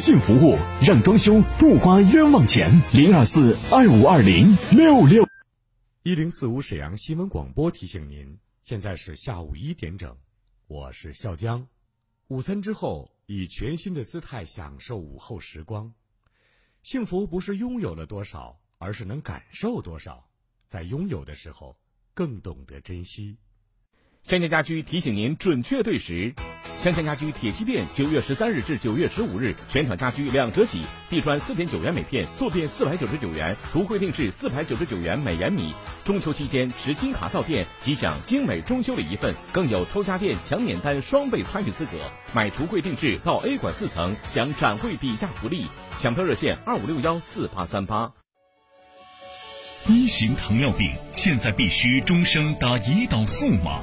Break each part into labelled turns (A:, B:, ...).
A: 信服务，让装修不花冤枉钱。零二四二五二零六六
B: 一零四五沈阳新闻广播提醒您，现在是下午一点整，我是笑江。午餐之后，以全新的姿态享受午后时光。幸福不是拥有了多少，而是能感受多少。在拥有的时候，更懂得珍惜。
C: 香江家居提醒您准确对时。香江家居铁西店九月十三日至九月十五日，全场家居两折起，地砖四点九元每片，坐垫四百九十九元，橱柜定制四百九十九元每元米。中秋期间持金卡到店即享精美中秋礼一份，更有抽家电抢免单双倍参与资格。买橱柜定制到 A 馆四层享展会底价福利。抢票热线二五六幺四八三八。
D: 一型糖尿病现在必须终生打胰岛素吗？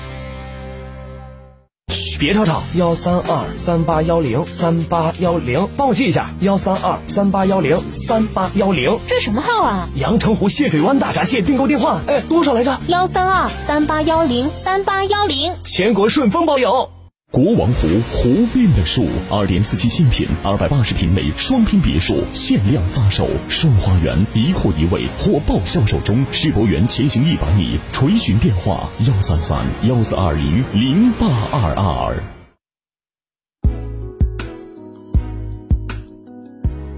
E: 别吵吵，幺三二三八幺零三八幺零，帮我记一下，幺三二三八幺零三八幺零。
F: 这什么号啊？
E: 阳澄湖蟹水湾大闸蟹订购电话，哎，多少来着？
F: 幺三二三八幺零三八幺零，
E: 全国顺丰包邮。
A: 国王湖湖边的树，二点四七新品，二百八十平米双拼别墅，限量发售，双花园一户一卫，火爆销售中，世博园前行一百米，垂询电话幺三三幺四二零零八二二。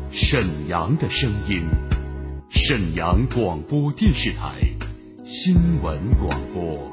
G: 沈阳的声音，沈阳广播电视台新闻广播。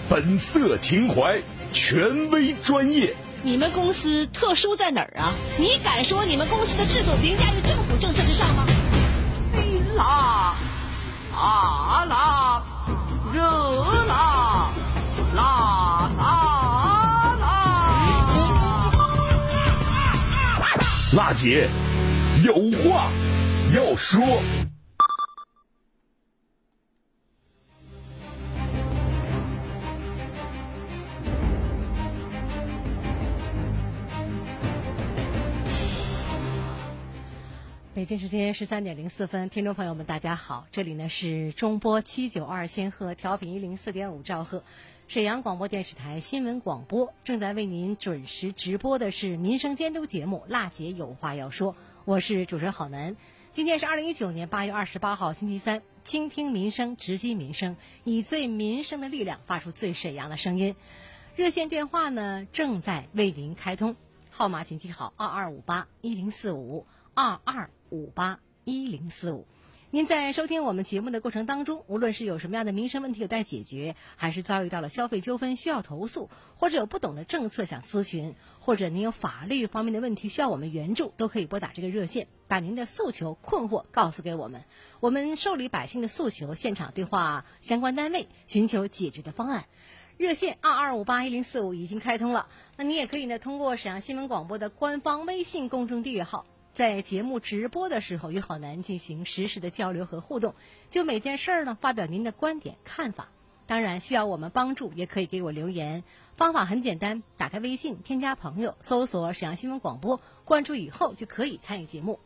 H: 本色情怀，权威专业。
F: 你们公司特殊在哪儿啊？你敢说你们公司的制度凌驾于政府政策之上吗？
I: 辛辣，啊辣，热辣，辣辣辣。
H: 辣姐，有话要说。
J: 北京时间十三点零四分，听众朋友们，大家好，这里呢是中波七九二千赫，调频一零四点五兆赫，沈阳广播电视台新闻广播正在为您准时直播的是民生监督节目《辣姐有话要说》，我是主持人郝楠。今天是二零一九年八月二十八号，星期三，倾听民生，直击民生，以最民生的力量发出最沈阳的声音。热线电话呢正在为您开通，号码请记好：二二五八一零四五二二。五八一零四五，您在收听我们节目的过程当中，无论是有什么样的民生问题有待解决，还是遭遇到了消费纠纷需要投诉，或者有不懂的政策想咨询，或者您有法律方面的问题需要我们援助，都可以拨打这个热线，把您的诉求、困惑告诉给我们，我们受理百姓的诉求，现场对话相关单位，寻求解决的方案。热线二二五八一零四五已经开通了。那你也可以呢，通过沈阳新闻广播的官方微信公众订阅号，在节目直播的时候与郝楠进行实时的交流和互动，就每件事儿呢发表您的观点看法。当然，需要我们帮助，也可以给我留言。方法很简单，打开微信，添加朋友，搜索沈阳新闻广播，关注以后就可以参与节目。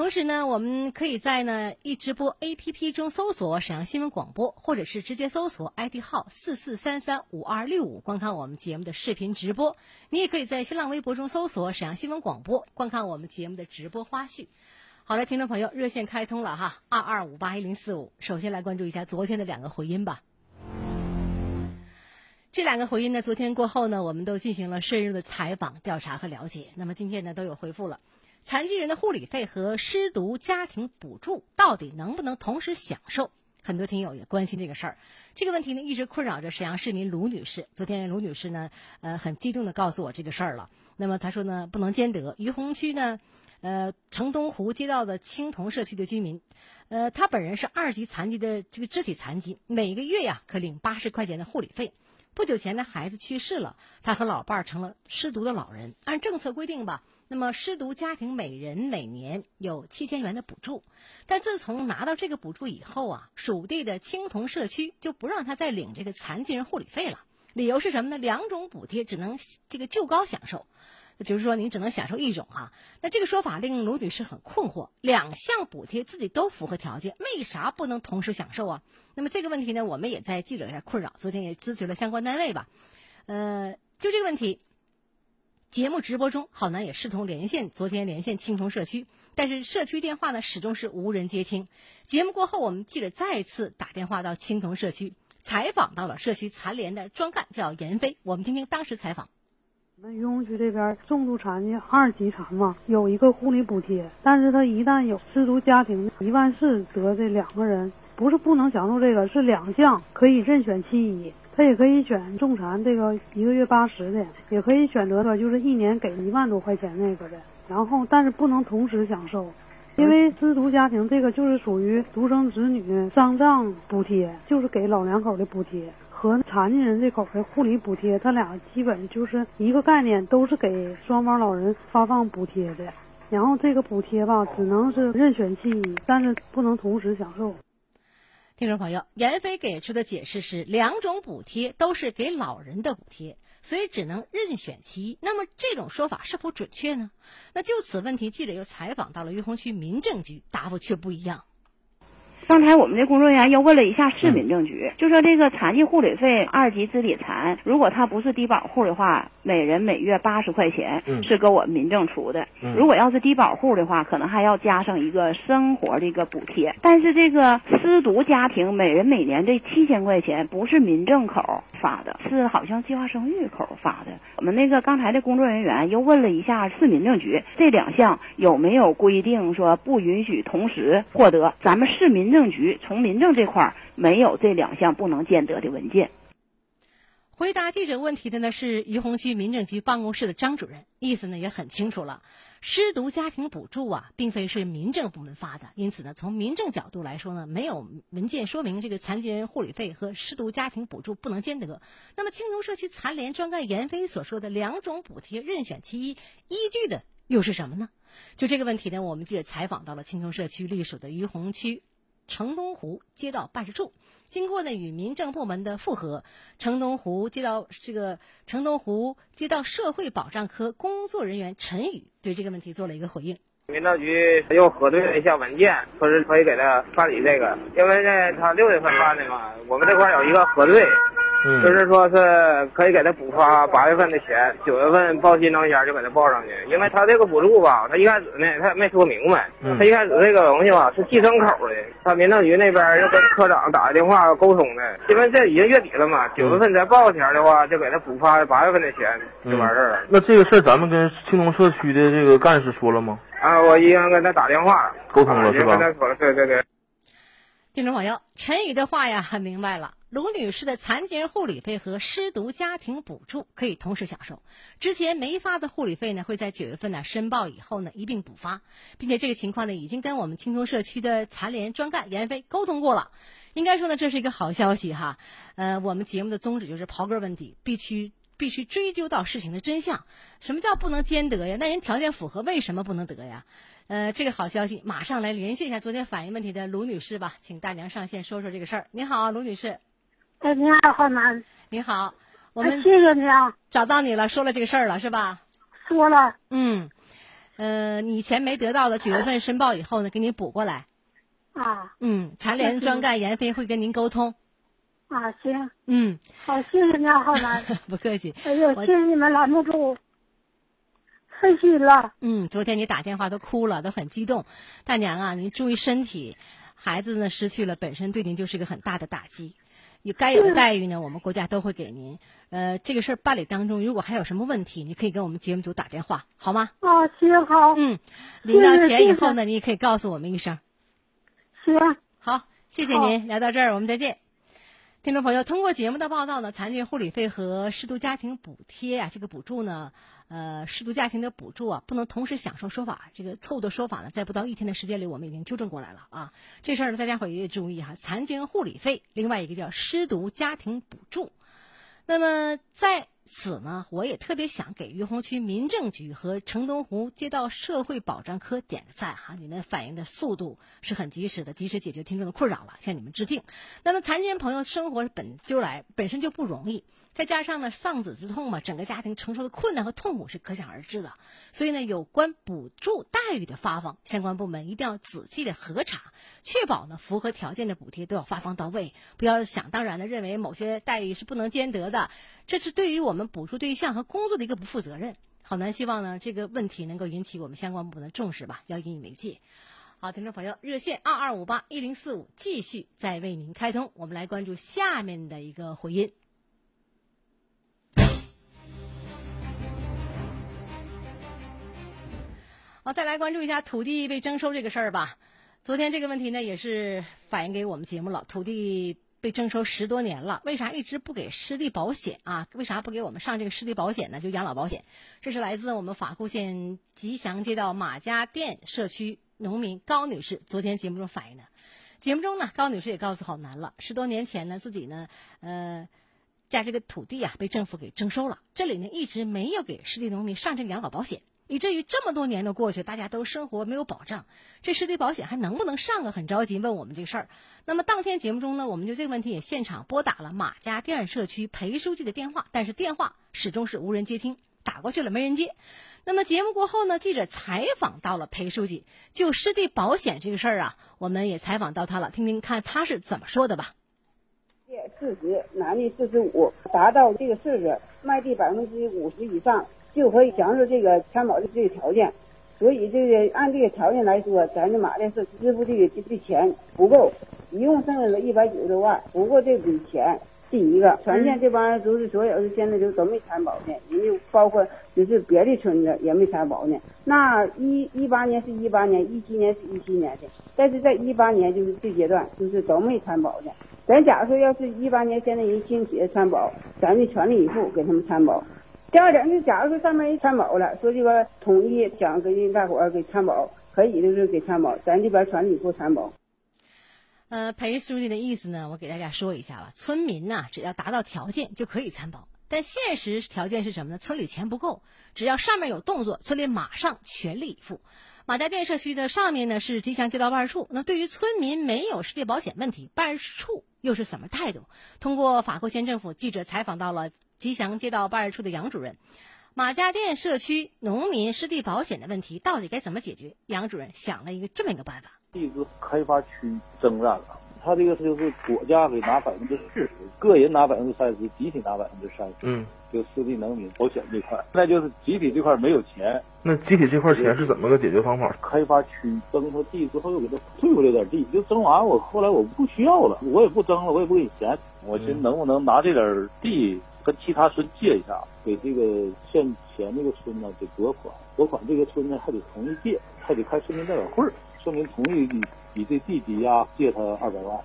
J: 同时呢，我们可以在呢一直播 APP 中搜索沈阳新闻广播，或者是直接搜索 ID 号四四三三五二六五，观看我们节目的视频直播。你也可以在新浪微博中搜索沈阳新闻广播，观看我们节目的直播花絮。好了，听众朋友，热线开通了哈，二二五八一零四五。首先来关注一下昨天的两个回音吧。这两个回音呢，昨天过后呢，我们都进行了深入的采访、调查和了解。那么今天呢，都有回复了。残疾人的护理费和失独家庭补助到底能不能同时享受？很多听友也关心这个事儿。这个问题呢，一直困扰着沈阳市民卢女士。昨天卢女士呢，呃，很激动的告诉我这个事儿了。那么她说呢，不能兼得。于洪区呢，呃，城东湖街道的青铜社区的居民，呃，他本人是二级残疾的这个肢体残疾，每个月呀可领八十块钱的护理费。不久前呢，孩子去世了，他和老伴儿成了失独的老人。按政策规定吧。那么失独家庭每人每年有七千元的补助，但自从拿到这个补助以后啊，属地的青铜社区就不让他再领这个残疾人护理费了。理由是什么呢？两种补贴只能这个就高享受，就是说您只能享受一种啊。那这个说法令卢女士很困惑，两项补贴自己都符合条件，为啥不能同时享受啊？那么这个问题呢，我们也在记者在困扰，昨天也咨询了相关单位吧。呃，就这个问题。节目直播中，郝楠也试图连线，昨天连线青铜社区，但是社区电话呢始终是无人接听。节目过后，我们记者再次打电话到青铜社区，采访到了社区残联的专干，叫闫飞。我们听听当时采访。
K: 我们于洪区这边重度残疾二级残嘛，有一个护理补贴，但是他一旦有失独家庭，一万四得这两个人，不是不能享受这个，是两项可以任选其一。他也可以选重残这个一个月八十的，也可以选择的就是一年给一万多块钱那个的。然后，但是不能同时享受，因为失独家庭这个就是属于独生子女丧葬补贴，就是给老两口的补贴和残疾人这口的护理补贴，他俩基本就是一个概念，都是给双方老人发放补贴的。然后这个补贴吧，只能是任选其一，但是不能同时享受。
J: 听众朋友，闫飞给出的解释是，两种补贴都是给老人的补贴，所以只能任选其一。那么这种说法是否准确呢？那就此问题，记者又采访到了于洪区民政局，答复却不一样。
L: 刚才我们的工作人员又问了一下市民政局，就说这个残疾护理费，二级肢体残，如果他不是低保户的话，每人每月八十块钱是给我们民政出的；如果要是低保户的话，可能还要加上一个生活的一个补贴。但是这个失独家庭每人每年这七千块钱不是民政口发的，是好像计划生育口发的。我们那个刚才的工作人员又问了一下市民政局，这两项有没有规定说不允许同时获得？咱们市民政。政局从民政这块儿没有这两项不能兼得的文件。
J: 回答记者问题的呢是于洪区民政局办公室的张主任，意思呢也很清楚了。失独家庭补助啊，并非是民政部门发的，因此呢，从民政角度来说呢，没有文件说明这个残疾人护理费和失独家庭补助不能兼得。那么青铜社区残联专干闫飞所说的两种补贴任选其一，依据的又是什么呢？就这个问题呢，我们记者采访到了青铜社区隶属的于洪区。城东湖街道办事处经过呢与民政部门的复核，城东湖街道这个城东湖街道社会保障科工作人员陈宇对这个问题做了一个回应。
M: 民政局又核对了一下文件，说是可以给他办理这个，因为呢他六月份办的嘛，我们这块有一个核对。就是说，是可以给他补发八月份的钱，九月份报新证前就给他报上去。因为他这个补助吧，他一开始呢，他也没说明白。他一开始这个东西吧是计生口的，他民政局那边又跟科长打电话沟通的。因为这已经月底了嘛，九月份再报钱的话，就给他补发八月份的钱就完事儿了。
N: 那这个事儿咱们跟青龙社区的这个干事说了吗？
M: 啊，我已经跟他打电话
N: 沟通了，是吧？
M: 对对对。
J: 听众朋友，陈宇的话呀，很明白了。卢女士的残疾人护理费和失独家庭补助可以同时享受。之前没发的护理费呢，会在九月份呢申报以后呢一并补发，并且这个情况呢已经跟我们青铜社区的残联专干闫飞沟通过了。应该说呢，这是一个好消息哈。呃，我们节目的宗旨就是刨根问底，必须必须追究到事情的真相。什么叫不能兼得呀？那人条件符合，为什么不能得呀？呃，这个好消息，马上来联系一下昨天反映问题的卢女士吧，请大娘上线说说这个事儿。你好，卢女士。
O: 哎，你好，浩南。
J: 你好，我们
O: 谢谢你啊，
J: 找到你了，说了这个事儿了是吧？
O: 说了。
J: 嗯，呃，你以前没得到的，九月份申报以后呢，给你补过来。
O: 啊。
J: 嗯，残联专干严飞会跟您沟通。
O: 啊，行。
J: 嗯。
O: 好，谢谢你啊，浩南。
J: 不客气。
O: 哎呦，谢谢你们拦不住。太心了。
J: 嗯，昨天你打电话都哭了，都很激动。大娘啊，您注意身体。孩子呢失去了，本身对您就是一个很大的打击。有该有的待遇呢，我们国家都会给您。呃，这个事儿办理当中，如果还有什么问题，你可以跟我们节目组打电话，好吗？
O: 啊，行好。
J: 嗯，领到钱以后呢，你也可以告诉我们一声。
O: 行。
J: 好，谢谢您。聊到这儿，我们再见。听众朋友，通过节目的报道呢，残疾人护理费和失独家庭补贴啊，这个补助呢，呃，失独家庭的补助啊，不能同时享受。说法这个错误的说法呢，在不到一天的时间里，我们已经纠正过来了啊。这事儿呢，大家伙也注意哈，残疾人护理费，另外一个叫失独家庭补助。那么在此呢，我也特别想给于洪区民政局和城东湖街道社会保障科点个赞哈，你们反映的速度是很及时的，及时解决听众的困扰了，向你们致敬。那么残疾人朋友生活本就来本身就不容易，再加上呢丧子之痛嘛，整个家庭承受的困难和痛苦是可想而知的。所以呢，有关补助待遇的发放，相关部门一定要仔细的核查，确保呢符合条件的补贴都要发放到位，不要想当然的认为某些待遇是不能兼得的。这是对于我们补助对象和工作的一个不负责任。好难，希望呢这个问题能够引起我们相关部门的重视吧，要引以为戒。好，听众朋友，热线二二五八一零四五继续在为您开通，我们来关注下面的一个回音。好，再来关注一下土地被征收这个事儿吧。昨天这个问题呢，也是反映给我们节目了，土地。被征收十多年了，为啥一直不给失地保险啊？为啥不给我们上这个失地保险呢？就养老保险，这是来自我们法库县吉祥街道马家店社区农民高女士昨天节目中反映的。节目中呢，高女士也告诉好男了，十多年前呢，自己呢，呃，家这个土地啊被政府给征收了，这里呢一直没有给失地农民上这个养老保险。以至于这么多年都过去，大家都生活没有保障，这失地保险还能不能上啊？很着急问我们这事儿。那么当天节目中呢，我们就这个问题也现场拨打了马家店社区裴书记的电话，但是电话始终是无人接听，打过去了没人接。那么节目过后呢，记者采访到了裴书记，就失地保险这个事儿啊，我们也采访到他了，听听看他是怎么说的吧。
P: 四十，男的四十五，达到这个岁数，卖地百分之五十以上。就可以享受这个参保的这个条件，所以这个按这个条件来说，咱这马店是支付这个这钱不够，一共剩下了一百九十多万，不过这笔钱。第一个，全县这帮人都是所有的，现在就都没参保呢，人家包括就是别的村子也没参保呢。那一一八年是一八年，一七年是一七年的，但是在一八年就是这阶段就是都没参保的。咱假如说要是一八年现在人新企业参保，咱就全力以赴给他们参保。第二点，就假如说上面人参保了，说这个统一想给大伙儿给参保，可以就是给参保，咱这边全力以赴参保。
J: 呃，裴书记的意思呢，我给大家说一下吧。村民呢，只要达到条件就可以参保，但现实条件是什么呢？村里钱不够，只要上面有动作，村里马上全力以赴。马家店社区的上面呢是吉祥街道办事处，那对于村民没有失业保险问题，办事处又是什么态度？通过法国县政府记者采访到了。吉祥街道办事处的杨主任，马家店社区农民失地保险的问题到底该怎么解决？杨主任想了一个这么一个办法：
Q: 地质开发区征占了，他这个就是国家给拿百分之四十，个人拿百分之三十，集体拿百分之三十。嗯，就失地农民保险这块，那就是集体这块没有钱。
N: 那集体这块钱是怎么个解决方法？
Q: 开发区征他地之后又给他退回来点地，就征完我后来我不需要了，我也不征了，我也不给你钱，我寻能不能拿这点地。跟其他村借一下，给这个县前那个村呢得拨款，拨款这个村呢还得同意借，还得开村民代表会，说明同意你你这弟弟呀借他二百万。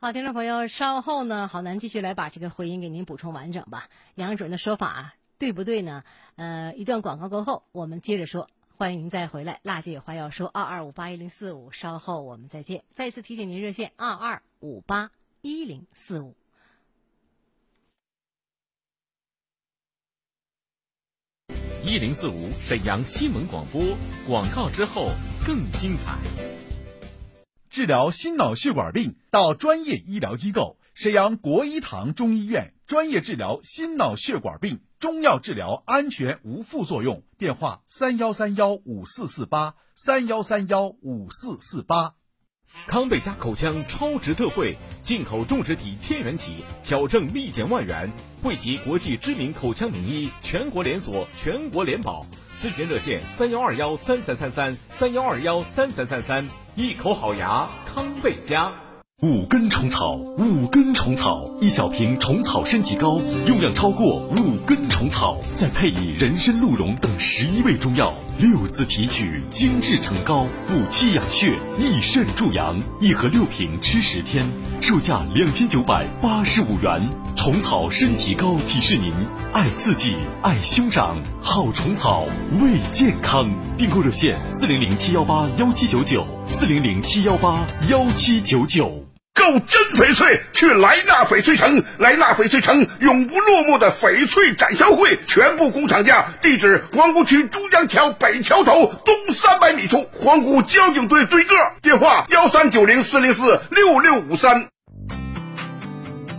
J: 好，听众朋友，稍后呢，郝楠继续来把这个回音给您补充完整吧。杨主任的说法对不对呢？呃，一段广告过后，我们接着说。欢迎您再回来，辣姐有话要说，二二五八一零四五，稍后我们再见。再次提醒您热线二二五八一零四五。
C: 一零四五沈阳新闻广播广告之后更精彩。
R: 治疗心脑血管病到专业医疗机构沈阳国医堂中医院，专业治疗心脑血管病，中药治疗安全无副作用。电话：三幺三幺五四四八三幺三幺五四四八。
C: 康贝佳口腔超值特惠，进口种植体千元起，矫正立减万元，惠及国际知名口腔名医，全国连锁，全国联保。咨询热线：三幺二幺三三三三三幺二幺三三三三。一口好牙，康贝佳。
A: 五根虫草，五根虫草，一小瓶虫草升级膏，用量超过五根虫草，再配以人参、鹿茸等十一味中药，六次提取，精制成膏，补气养血，益肾助阳。一盒六瓶，吃十天，售价两千九百八十五元。虫草升级膏提示您：爱自己，爱兄长，好虫草为健康。订购热线：四零零七幺八幺七九九，四零零七幺八幺七九九。
S: 购真翡翠，去莱纳翡翠城。莱纳翡翠城永不落幕的翡翠展销会，全部工厂价。地址：皇姑区珠江桥北桥头东三百米处，皇姑交警队对个。电话：幺三九零四零四六六五三。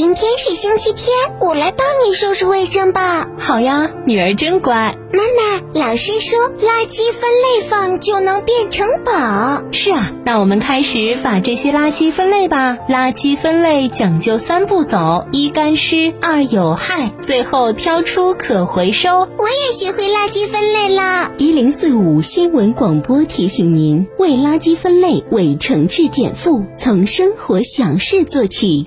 T: 今天是星期天，我来帮你收拾卫生吧。
U: 好呀，女儿真乖。
T: 妈妈，老师说垃圾分类放就能变成宝。
U: 是啊，那我们开始把这些垃圾分类吧。垃圾分类讲究三步走：一干湿，二有害，最后挑出可回收。
T: 我也学会垃圾分类了。
U: 一零四五新闻广播提醒您：为垃圾分类，为城市减负，从生活小事做起。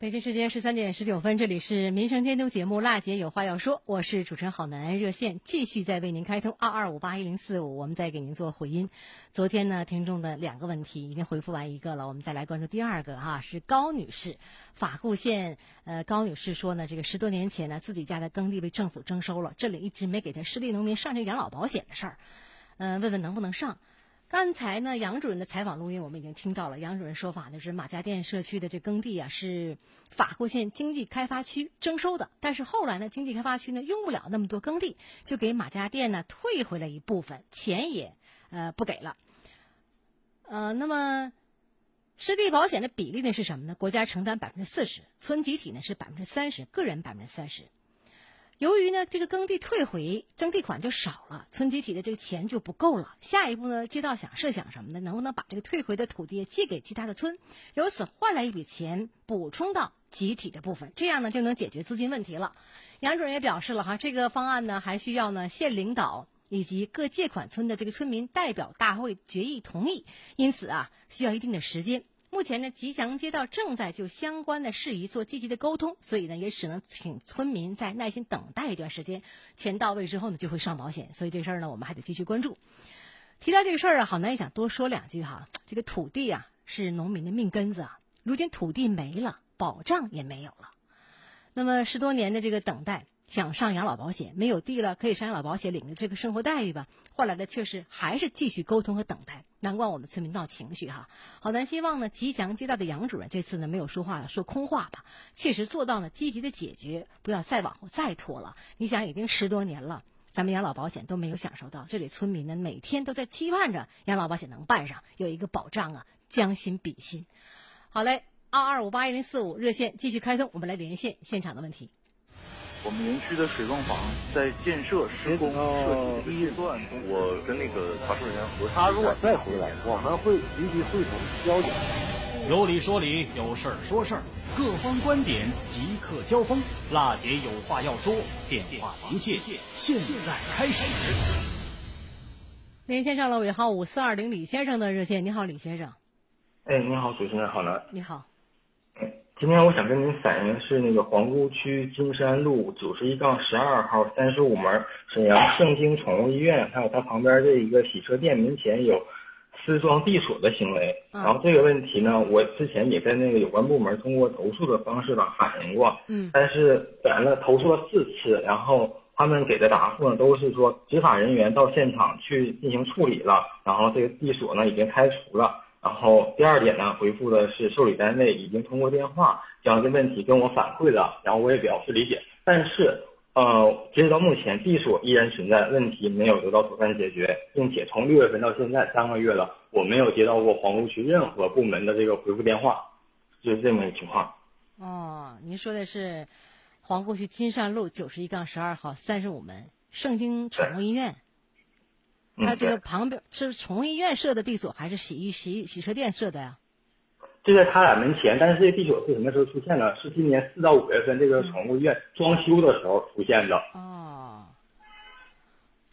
J: 北京时间十三点十九分，这里是民生监督节目《辣姐有话要说》，我是主持人郝楠，热线继续在为您开通二二五八一零四五，我们再给您做回音。昨天呢，听众的两个问题已经回复完一个了，我们再来关注第二个哈，是高女士，法固县呃高女士说呢，这个十多年前呢，自己家的耕地被政府征收了，这里一直没给她失地农民上这养老保险的事儿，嗯，问问能不能上。刚才呢，杨主任的采访录音我们已经听到了。杨主任说法呢是马家店社区的这耕地啊是法库县经济开发区征收的，但是后来呢，经济开发区呢用不了那么多耕地，就给马家店呢退回了一部分钱也呃不给了。呃，那么湿地保险的比例呢是什么呢？国家承担百分之四十，村集体呢是百分之三十，个人百分之三十。由于呢，这个耕地退回征地款就少了，村集体的这个钱就不够了。下一步呢，街道想设想什么呢？能不能把这个退回的土地借给其他的村，由此换来一笔钱补充到集体的部分，这样呢就能解决资金问题了。杨主任也表示了哈，这个方案呢还需要呢县领导以及各借款村的这个村民代表大会决议同意，因此啊需要一定的时间。目前呢，吉祥街道正在就相关的事宜做积极的沟通，所以呢，也只能请村民再耐心等待一段时间，钱到位之后呢，就会上保险。所以这事儿呢，我们还得继续关注。提到这个事儿啊，好男也想多说两句哈。这个土地啊，是农民的命根子啊，如今土地没了，保障也没有了，那么十多年的这个等待。想上养老保险，没有地了，可以上养老保险领的这个生活待遇吧？换来的却是还是继续沟通和等待，难怪我们村民闹情绪哈。好，咱希望呢，吉祥街道的杨主任这次呢没有说话说空话吧，切实做到呢积极的解决，不要再往后再拖了。你想，已经十多年了，咱们养老保险都没有享受到，这里村民呢每天都在期盼着养老保险能办上，有一个保障啊，将心比心。好嘞，二二五八一零四五热线继续开通，我们来连线现场的问题。
N: 我们园区的水泵房在建设施工设计阶段，我跟那个查收人员核
V: 他如果再回来，我们会立即会同交警。
W: 有理说理，有事儿说事儿，各方观点即刻交锋。辣姐有话要说，电话连线现在开始。
J: 连线上了尾号五四二零李先生的热线，你好，李先生。
X: 哎，你好，主持人好呢。
J: 你好。
X: 今天我想跟您反映的是那个皇姑区金山路九十一杠十二号三十五门沈阳盛京宠物医院，还有它旁边这一个洗车店门前有私装地锁的行为。然后这个问题呢，我之前也在那个有关部门通过投诉的方式吧反映过。
J: 嗯。
X: 但是咱了投诉了四次，然后他们给的答复呢都是说执法人员到现场去进行处理了，然后这个地锁呢已经开除了。然后第二点呢，回复的是受理单位已经通过电话将这问题跟我反馈了，然后我也表示理解。但是，呃，截止到目前，地锁依然存在，问题没有得到妥善解决，并且从六月份到现在三个月了，我没有接到过皇姑区任何部门的这个回复电话，就是这么一个情况。
J: 哦，您说的是皇姑区金山路九十一杠十二号三十五门盛京宠物医院。它这个旁边是宠物医院设的地锁，还是洗衣洗洗车店设的呀？
X: 就在他俩门前，但是这个地锁是什么时候出现的？是今年四到五月份这个宠物医院装修的时候出现的。
J: 哦，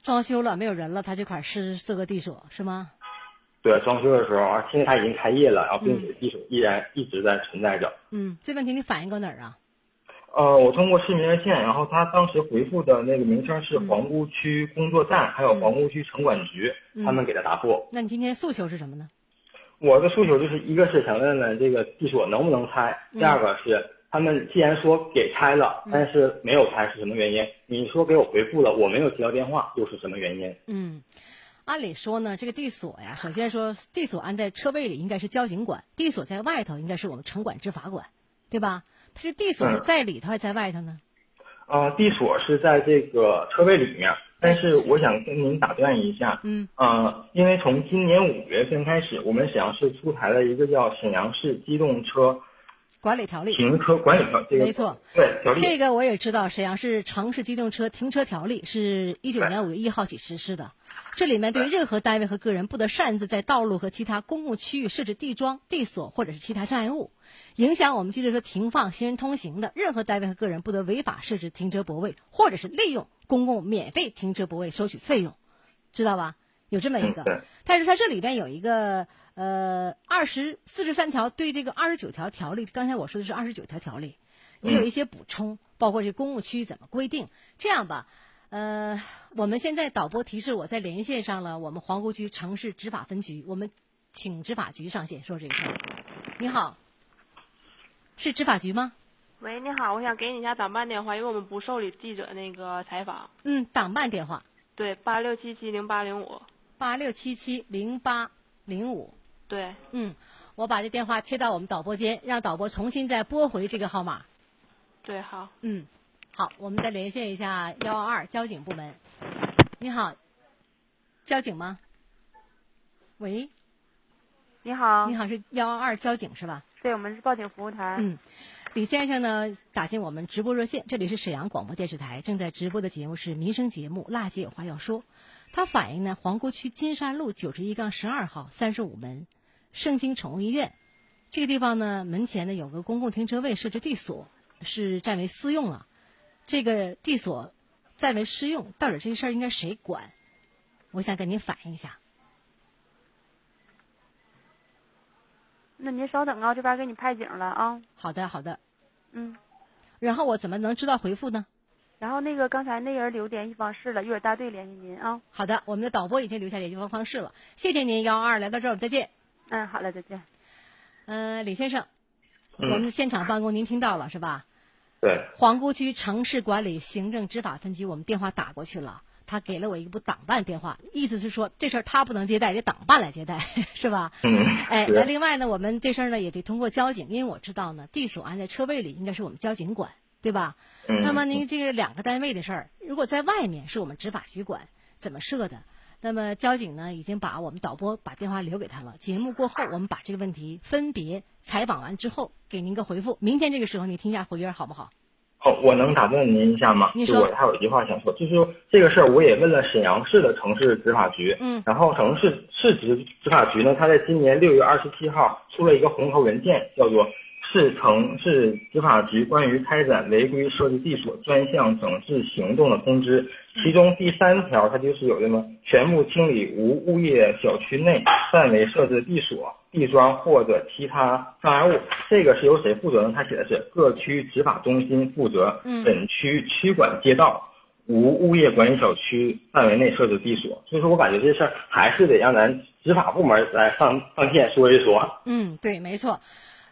J: 装修了没有人了，他这块是四个地锁是吗？
X: 对，装修的时候啊，现在它已经开业了，然后并且地锁依然一直在存在着。
J: 嗯，这问题你反映过哪儿啊？
X: 呃，我通过市民热线，然后他当时回复的那个名称是皇姑区工作站，还有皇姑区城管局，他们给的答复。
J: 那你今天诉求是什么呢？
X: 我的诉求就是一个是想问问这个地锁能不能拆，第二个是他们既然说给拆了，但是没有拆是什么原因？你说给我回复了，我没有接到电话，又是什么原因？
J: 嗯，按理说呢，这个地锁呀，首先说地锁安在车位里应该是交警管，地锁在外头应该是我们城管执法管，对吧？它是地锁是在里头还是在外头呢？
X: 呃，地锁是在这个车位里面，但是我想跟您打断一下，
J: 嗯，
X: 呃，因为从今年五月份开始，我们沈阳市出台了一个叫《沈阳市机动车
J: 管理条例》
X: 停车管理条这个
J: 没错，
X: 对条例
J: 这个我也知道，沈阳市城市机动车停车条例是一九年五月一号起实施的。这里面对任何单位和个人不得擅自在道路和其他公共区域设置地桩、地锁或者是其他障碍物，影响我们机动车停放、行人通行的。任何单位和个人不得违法设置停车泊位，或者是利用公共免费停车泊位收取费用，知道吧？有这么一个。但是它这里边有一个呃二十四十三条对这个二十九条条例，刚才我说的是二十九条条例，也有一些补充，包括这公务区域怎么规定。这样吧。呃，我们现在导播提示我在连线上了，我们皇姑区城市执法分局，我们请执法局上线说这个事儿。你好，是执法局吗？
Y: 喂，你好，我想给你一下党办电话，因为我们不受理记者那个采访。
J: 嗯，党办电话。
Y: 对，八六七七零八零五。
J: 八六七七零八零五。
Y: 对。
J: 嗯，我把这电话切到我们导播间，让导播重新再拨回这个号码。
Y: 对，好。
J: 嗯。好，我们再连线一下幺二二交警部门。你好，交警吗？喂，
Y: 你好，
J: 你好，是幺二二交警是吧？
Y: 对，我们是报警服务台。
J: 嗯，李先生呢打进我们直播热线，这里是沈阳广播电视台正在直播的节目是民生节目《辣姐有话要说》。他反映呢，皇姑区金山路九十一杠十二号三十五门，盛京宠物医院这个地方呢，门前呢有个公共停车位设置地锁，是占为私用了。这个地锁占为私用，到底这事儿应该谁管？我想跟您反映一下。
Y: 那您稍等啊，这边给你派警了啊。
J: 好的，好的。
Y: 嗯。
J: 然后我怎么能知道回复呢？
Y: 然后那个刚才那人留联系方式了，一会儿大队联系您啊。
J: 好的，我们的导播已经留下联系方方式了，谢谢您幺二来到这儿，我们再见。
Y: 嗯，好了，再见。
J: 嗯，李先生，
X: 嗯
J: 我们现场办公您听到了是吧？
X: 对，
J: 皇姑区城市管理行政执法分局，我们电话打过去了，他给了我一部党办电话，意思是说这事儿他不能接待，得党办来接待，是吧？
X: 嗯，
J: 哎，那另外呢，我们这事儿呢也得通过交警，因为我知道呢，地锁安在车位里应该是我们交警管，对吧？
X: 嗯
J: 那么您这个两个单位的事儿，如果在外面是我们执法局管，怎么设的？那么交警呢已经把我们导播把电话留给他了。节目过后，我们把这个问题分别采访完之后，给您个回复。明天这个时候你听一下回音好不好？
X: 哦，我能打断您一下吗？
J: 你说
X: 就我还有一句话想说，就是说这个事儿我也问了沈阳市的城市执法局，
J: 嗯
X: 然后城市市执执法局呢，他在今年六月二十七号出了一个红头文件，叫做《市城市执法局关于开展违规设置地锁专项整治行动的通知》，其中第三条它就是有什么全部清理无物业小区内范围设置地锁。地桩或者其他障碍物，这个是由谁负责呢？他写的是各区执法中心负责
J: 嗯
X: 本区区管街道无物业管理小区范围内设置地锁。所以说我感觉这事儿还是得让咱执法部门来上上线说一说。
J: 嗯，对，没错。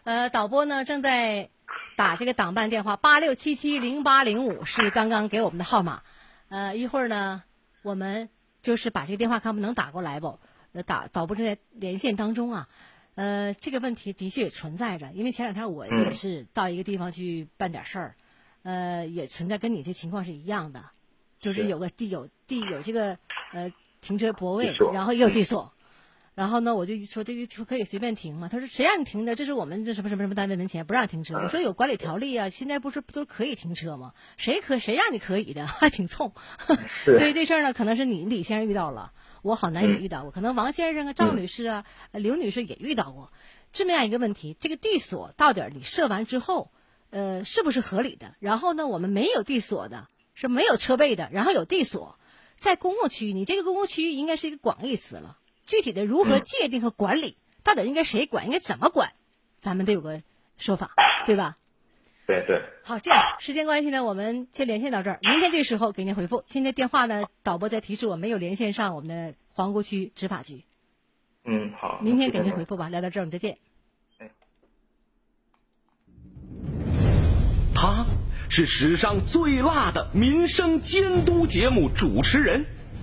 J: 呃，导播呢正在打这个党办电话，八六七七零八零五是刚刚给我们的号码。呃，一会儿呢，我们就是把这个电话看不能打过来不？呃，打导播正在连线当中啊。呃，这个问题的确也存在着，因为前两天我
X: 嗯
J: 也是到一个地方去办点事儿，呃，也存在跟你这情况是一样的，就是
X: 是
J: 有个地有地有这个呃停车泊位，然后也有地锁。然后呢，我就说这个车可以随便停吗？他说谁让你停的？这是我们这什么什么什么单位门前不让停车。我说有管理条例啊，现在不是不都可以停车吗？谁可谁让你可以的？还挺冲。所以这事儿呢，可能是你李先生遇到了，我好难也遇到过，可能王先生啊、赵女士啊、呃刘女士也遇到过这么样一个问题：这个地锁到底儿你设完之后，呃，是不是合理的？然后呢，我们没有地锁的，是没有车位的，然后有地锁，在公共区域，你这个公共区域应该是一个广义词了。具体的如何界定和管理，到底应该谁管，应该怎么管，咱们得有个说法，对吧？
X: 对对，
J: 好，这样时间关系呢，我们先连线到这儿，明天这个时候给您回复。今天电话呢，导播在提示我没有连线上我们的皇姑区执法局，
X: 嗯，好，
J: 明天给您回复吧。聊到这儿，我们再见。
E: 他是史上最辣的民生监督节目主持人，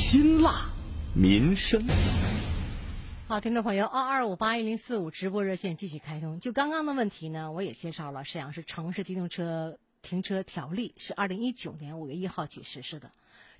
E: 辛辣民生。
J: 好，听众朋友，二二五八一零四五直播热线继续开通。就刚刚的问题呢，我也介绍了沈阳市城市机动车停车条例是二零一九年五月一号起实施的。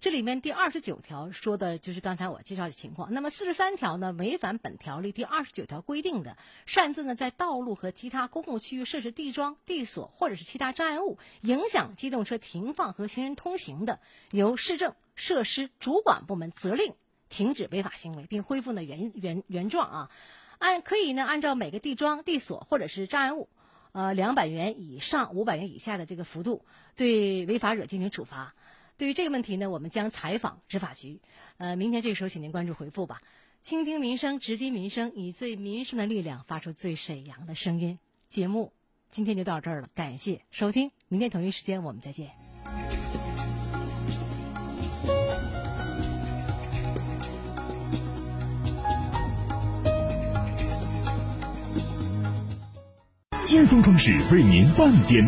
J: 这里面第二十九条说的就是刚才我介绍的情况。那么四十三条呢，违反本条例第二十九条规定的，擅自呢在道路和其他公共区域设置地桩、地锁或者是其他障碍物，影响机动车停放和行人通行的，由市政设施主管部门责令停止违法行为，并恢复呢原原原状啊。按可以呢按照每个地桩、地锁或者是障碍物，呃两百元以上五百元以下的这个幅度，对违法者进行处罚。对于这个问题呢，我们将采访执法局。呃，明天这个时候，请您关注回复吧。倾听民生，直击民生，以最民生的力量发出最沈阳的声音。节目今天就到这儿了，感谢收听，明天同一时间我们再见。
A: 金丰装饰为您半点。